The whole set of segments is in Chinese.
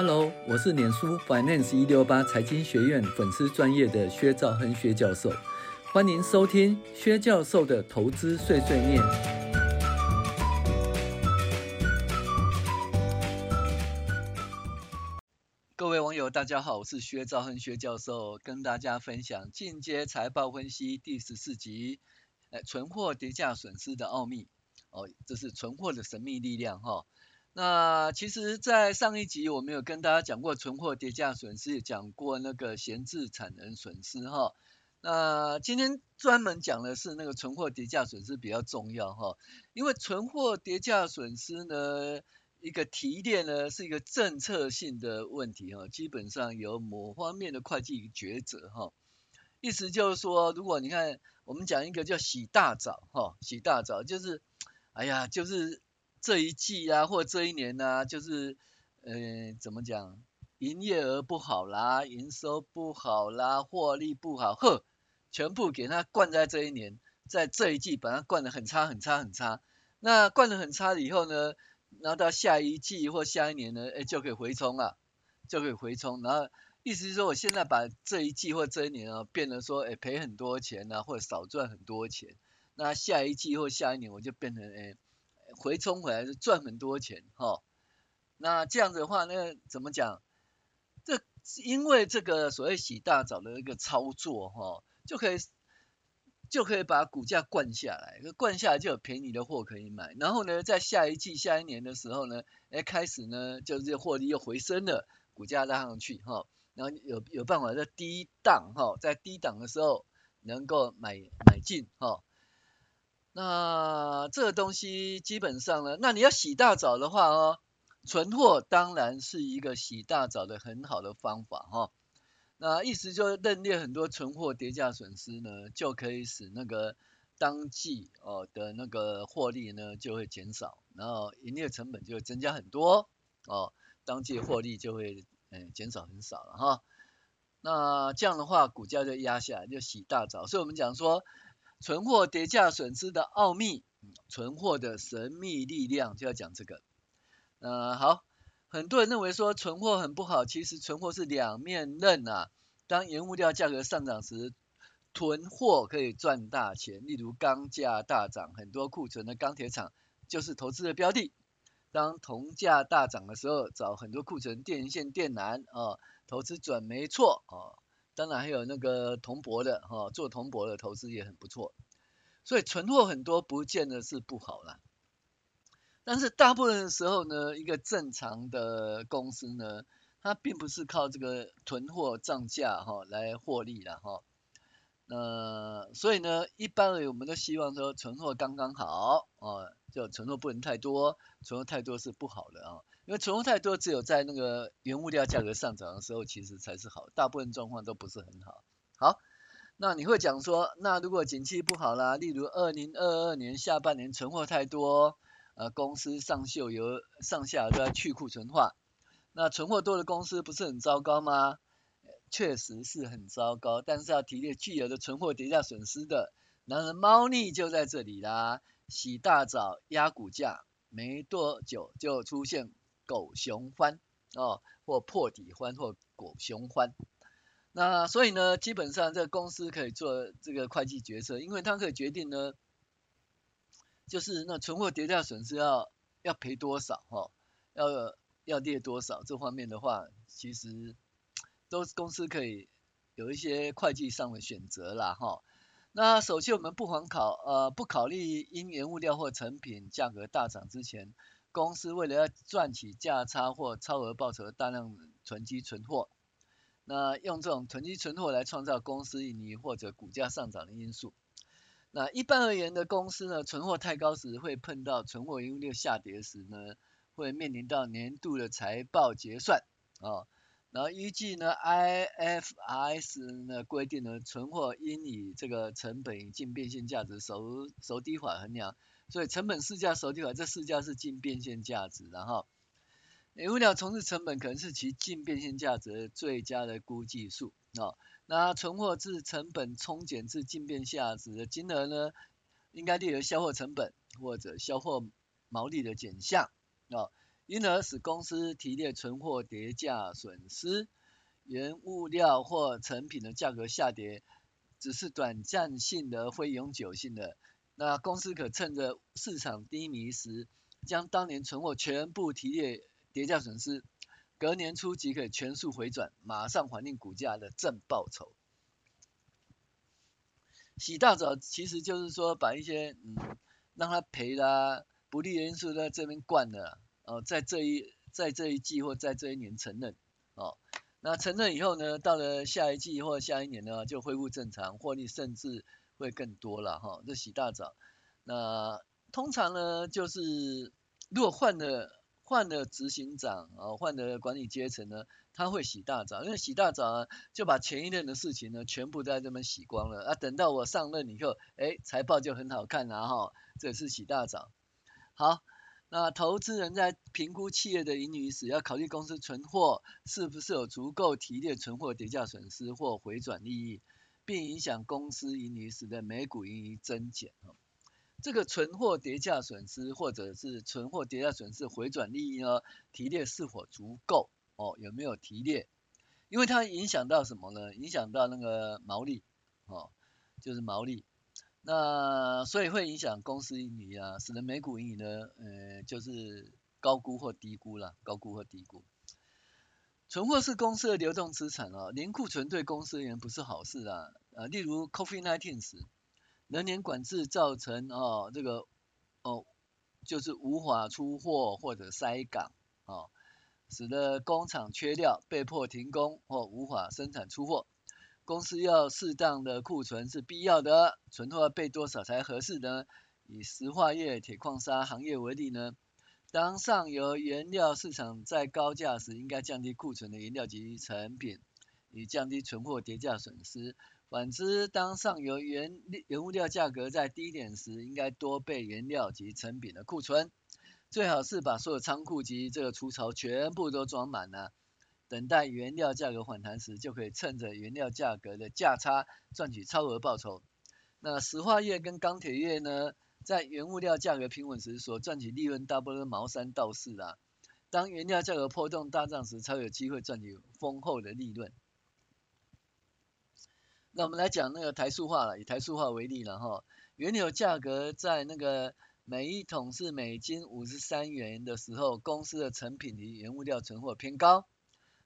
Hello，我是脸书 Finance 一六八财经学院粉丝专业的薛兆亨薛教授，欢迎收听薛教授的投资碎碎念。各位网友，大家好，我是薛兆亨薛教授，跟大家分享进阶财报分析第十四集，呃，存货跌价损失的奥秘。哦，这是存货的神秘力量哈。那其实，在上一集我们有跟大家讲过存货跌价损失，也讲过那个闲置产能损失哈。那今天专门讲的是那个存货跌价损失比较重要哈，因为存货跌价损失呢，一个提炼呢是一个政策性的问题哈，基本上有某方面的会计抉择哈。意思就是说，如果你看我们讲一个叫洗大澡哈，洗大澡就是。哎呀，就是这一季啊，或这一年啊，就是，呃，怎么讲，营业额不好啦，营收不好啦，获利不好，呵，全部给它灌在这一年，在这一季把它灌得很差很差很差。那灌得很差了以后呢，然后到下一季或下一年呢，哎，就可以回冲了，就可以回冲。然后意思是说，我现在把这一季或这一年啊，变得说，哎，赔很多钱啊，或者少赚很多钱。那下一季或下一年我就变成诶回冲回来是赚很多钱哈。那这样子的话，那怎么讲？这因为这个所谓洗大澡的一个操作哈，就可以就可以把股价灌下来，灌下来就有便宜的货可以买。然后呢，在下一季、下一年的时候呢，哎开始呢就是获利又回升了，股价拉上去哈。然后有有办法在低档哈，在低档的时候能够买买进哈。那这个东西基本上呢，那你要洗大澡的话哦，存货当然是一个洗大澡的很好的方法哈。那意思就是认列很多存货跌价损失呢，就可以使那个当季哦的那个获利呢就会减少，然后营业成本就会增加很多哦，当季获利就会嗯减少很少了哈。那这样的话，股价就压下来，就洗大澡。所以我们讲说。存货跌价损失的奥秘，存货的神秘力量就要讲这个。呃，好，很多人认为说存货很不好，其实存货是两面刃啊。当原物料价格上涨时，囤货可以赚大钱。例如钢价大涨，很多库存的钢铁厂就是投资的标的。当铜价大涨的时候，找很多库存电线电缆啊，投资准没错啊。当然还有那个铜箔的哈，做铜箔的投资也很不错，所以存货很多不见得是不好啦。但是大部分的时候呢，一个正常的公司呢，它并不是靠这个囤货涨价哈来获利的哈。那所以呢，一般我们都希望说存货刚刚好啊，就存货不能太多，存货太多是不好的啊。因为存货太多，只有在那个原物料价格上涨的时候，其实才是好，大部分状况都不是很好。好，那你会讲说，那如果景气不好啦，例如二零二二年下半年存货太多，呃，公司上秀有上下都在去库存化，那存货多的公司不是很糟糕吗？确实是很糟糕，但是要提列巨额的存货跌价损失的，然而猫腻就在这里啦，洗大澡压股价，没多久就出现。狗熊欢哦，或破底欢，或狗熊欢。那所以呢，基本上这个公司可以做这个会计决策，因为它可以决定呢，就是那存货跌价损失要要赔多少哈、哦，要要列多少这方面的话，其实都是公司可以有一些会计上的选择啦哈、哦。那首先我们不妨考呃不考虑因原物料或成品价格大涨之前。公司为了要赚取价差或超额报酬，大量囤积存货，那用这种囤积存货来创造公司盈利或者股价上涨的因素。那一般而言的公司呢，存货太高时会碰到存货盈利下跌时呢，会面临到年度的财报结算、哦。然后依据呢 IFRS 呢规定呢，存货应以这个成本净变现价值孰孰低法衡量。所以成本市价孰低法，这市价是净变现价值，然后原物料从事成本可能是其净变现价值最佳的估计数啊。那存货至成本冲减至净变现价值的金额呢，应该列为销货成本或者销货毛利的减项啊。因而使公司提列存货跌价损失。原物料或成品的价格下跌，只是短暂性的，非永久性的。那公司可趁着市场低迷时，将当年存货全部提列跌价损失，隔年初即可全数回转，马上反映股价的正报酬。洗大澡其实就是说把一些嗯让他赔啦不利因素在这边灌了，哦，在这一在这一季或在这一年承认，哦。那承认以后呢，到了下一季或下一年呢，就恢复正常，获利甚至会更多了哈。这洗大澡，那通常呢，就是如果换了换了执行长啊，换了管理阶层呢，他会洗大澡，因为洗大澡啊，就把前一任的事情呢，全部在这边洗光了啊。等到我上任以后，哎，财报就很好看了哈。这是洗大澡，好。那投资人在评估企业的盈余时，要考虑公司存货是不是有足够提列存货跌价损失或回转利益，并影响公司盈余使得每股盈余增减。这个存货跌价损失或者是存货跌价损失回转利益呢，提列是否足够？哦，有没有提列？因为它影响到什么呢？影响到那个毛利，哦，就是毛利。那所以会影响公司盈余啊，使得每股盈余呢，呃，就是高估或低估了，高估或低估。存货是公司的流动资产啊，零库存对公司而言不是好事啊。呃，例如 COVID-19 时，人员管制造成哦这个哦，就是无法出货或者塞港哦，使得工厂缺料，被迫停工或无法生产出货。公司要适当的库存是必要的，存货备多少才合适呢？以石化业、铁矿砂行业为例呢，当上游原料市场在高价时，应该降低库存的原料及成品，以降低存货跌价损失。反之，当上游原原物料价格在低点时，应该多备原料及成品的库存，最好是把所有仓库及这个储槽全部都装满了。等待原料价格反弹时，就可以趁着原料价格的价差赚取超额报酬。那石化业跟钢铁业呢，在原物料价格平稳时，所赚取利润大部分毛三到四啦。当原料价格波动大涨时，才有机会赚取丰厚的利润。那我们来讲那个台塑化了，以台塑化为例了哈，原油价格在那个每一桶是美金五十三元的时候，公司的成品及原物料存货偏高。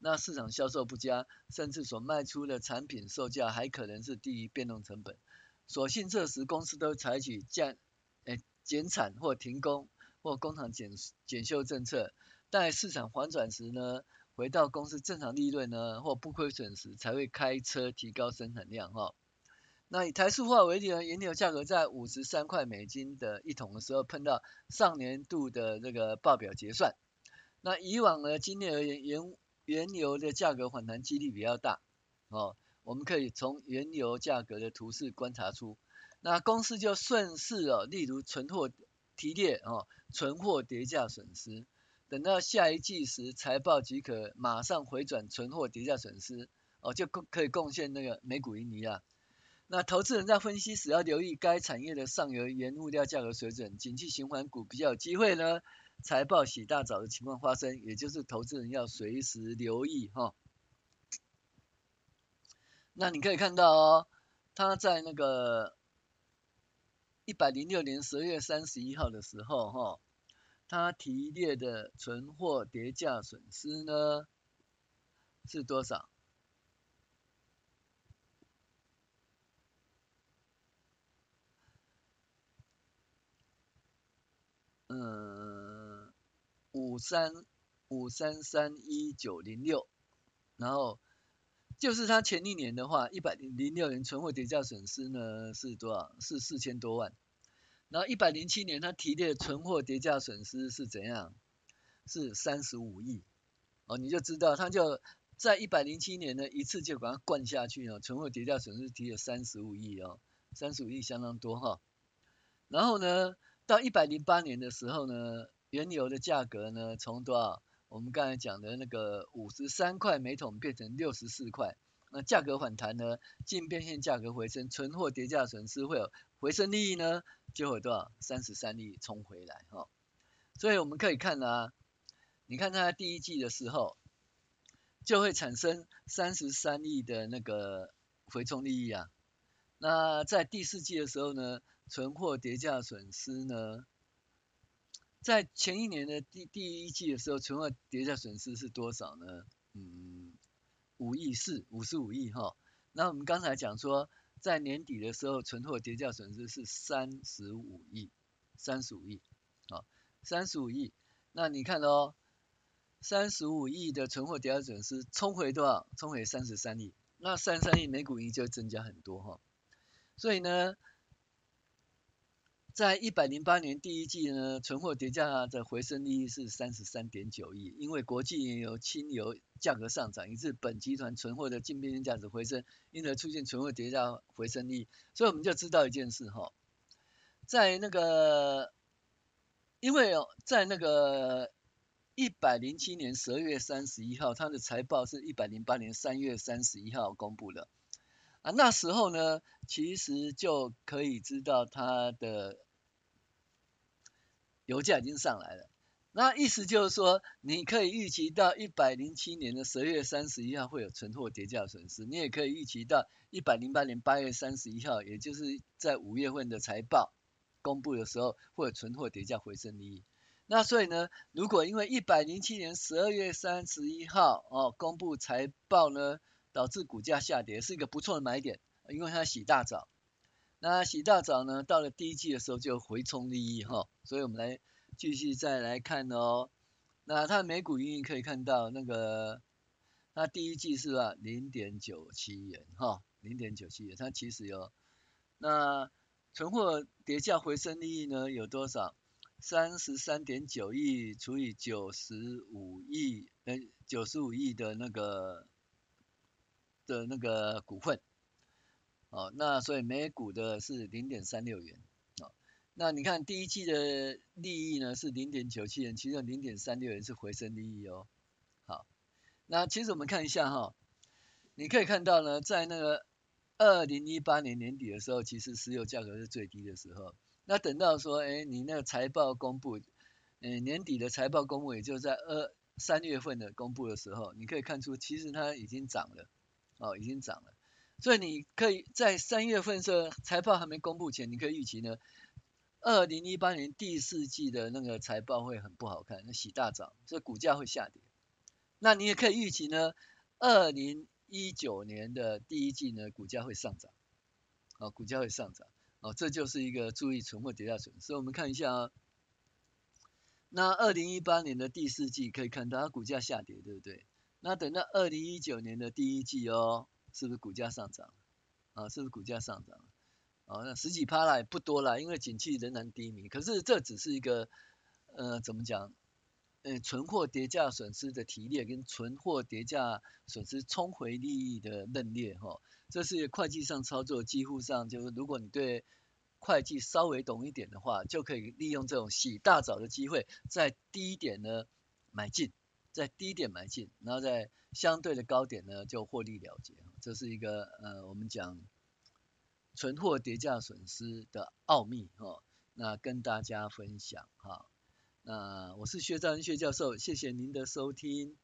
那市场销售不佳，甚至所卖出的产品售价还可能是低于变动成本。所幸这时公司都采取降、减产或停工或工厂检检修政策。待市场反转时呢，回到公司正常利润呢或不亏损时，才会开车提高生产量哈。那以台塑化为例呢，原油价格在五十三块美金的一桶的时候，碰到上年度的这个报表结算。那以往呢，今年而言原原油的价格反弹几率比较大，哦，我们可以从原油价格的图示观察出，那公司就顺势哦，例如存货提列哦，存货跌价损失，等到下一季时财报即可马上回转存货跌价损失，哦，就可可以贡献那个每股盈余啊。那投资人在分析时要留意该产业的上游原物料价格水准，景气循环股比较有机会呢。财报洗大澡的情况发生，也就是投资人要随时留意哈。那你可以看到哦，他在那个一百零六年十二月三十一号的时候哈，他提列的存货跌价损失呢是多少？嗯。五三五三三一九零六，然后就是他前一年的话，一百零六年存货跌价损失呢是多少？是四千多万。然后一百零七年他提列存货跌价损失是怎样？是三十五亿。哦，你就知道他就在一百零七年呢一次就把它灌下去哦，存货跌价损失提了三十五亿哦，三十五亿相当多哈、然后呢，到一百零八年的时候呢。原油的价格呢，从多少？我们刚才讲的那个五十三块每桶变成六十四块，那价格反弹呢，净变现价格回升，存货跌价损失会有回升利益呢，就会多少？三十三亿冲回来哈。所以我们可以看啊，你看它第一季的时候，就会产生三十三亿的那个回冲利益啊。那在第四季的时候呢，存货跌价损失呢，在前一年的第第一季的时候，存货跌价损失是多少呢？嗯，五亿四，五十五亿哈。那我们刚才讲说，在年底的时候，存货跌价损失是三十五亿，三十五亿，啊，三十五亿。那你看哦，三十五亿的存货跌价损失冲回多少？冲回三十三亿，那三十三亿每股盈就增加很多哈。所以呢，在一百零八年第一季呢，存货跌价的回升利益是三十三点九亿，因为国际原油、轻油价格上涨，以致本集团存货的净变现价值回升，因而出现存货跌价回升利益。所以我们就知道一件事哈，在那个，因为哦，在那个一百零七年十二月三十一号，它的财报是一百零八年三月三十一号公布的。啊，那时候呢，其实就可以知道它的油价已经上来了。那意思就是说，你可以预期到一百零七年的十月三十一号会有存货跌价损失，你也可以预期到一百零八年八月三十一号，也就是在五月份的财报公布的时候，会有存货跌价回升利益。那所以呢，如果因为一百零七年十二月三十一号哦公布财报呢，导致股价下跌是一个不错的买点，因为它洗大澡。那洗大澡呢，到了第一季的时候就回冲利益哈，所以我们来继续再来看哦。那它的每股盈余可以看到那个，它第一季是吧，零点九七元哈，零点九七元，它其实有。那存货跌价回升利益呢有多少？三十三点九亿除以九十五亿，呃，九十五亿的那个。的那个股份，哦，那所以每股的是零点三六元，哦，那你看第一季的利益呢是零点九七元，其中零点三六元是回升利益哦，好，那其实我们看一下哈、哦，你可以看到呢，在那个二零一八年年底的时候，其实石油价格是最低的时候，那等到说，哎，你那个财报公布，嗯，年底的财报公布，也就在二三月份的公布的时候，你可以看出，其实它已经涨了。哦，已经涨了，所以你可以在三月份这财报还没公布前，你可以预期呢，二零一八年第四季的那个财报会很不好看，那洗大涨，所以股价会下跌。那你也可以预期呢，二零一九年的第一季呢，股价会上涨，哦，股价会上涨，哦，这就是一个注意存货跌价损。所以我们看一下啊，那二零一八年的第四季可以看到它股价下跌，对不对？那等到二零一九年的第一季哦，是不是股价上涨？啊，是不是股价上涨？啊，那十几趴啦，也不多啦，因为景气仍然低迷。可是这只是一个，呃，怎么讲？呃，存货跌价损失的提列跟存货跌价损失冲回利益的认列哈，这是会计上操作，几乎上就是如果你对会计稍微懂一点的话，就可以利用这种洗大澡的机会，在低点呢买进。在低点买进，然后在相对的高点呢就获利了结，这是一个呃我们讲存货跌价损失的奥秘哈，那跟大家分享哈，那我是薛兆亨薛教授，谢谢您的收听，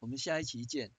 我们下一期见。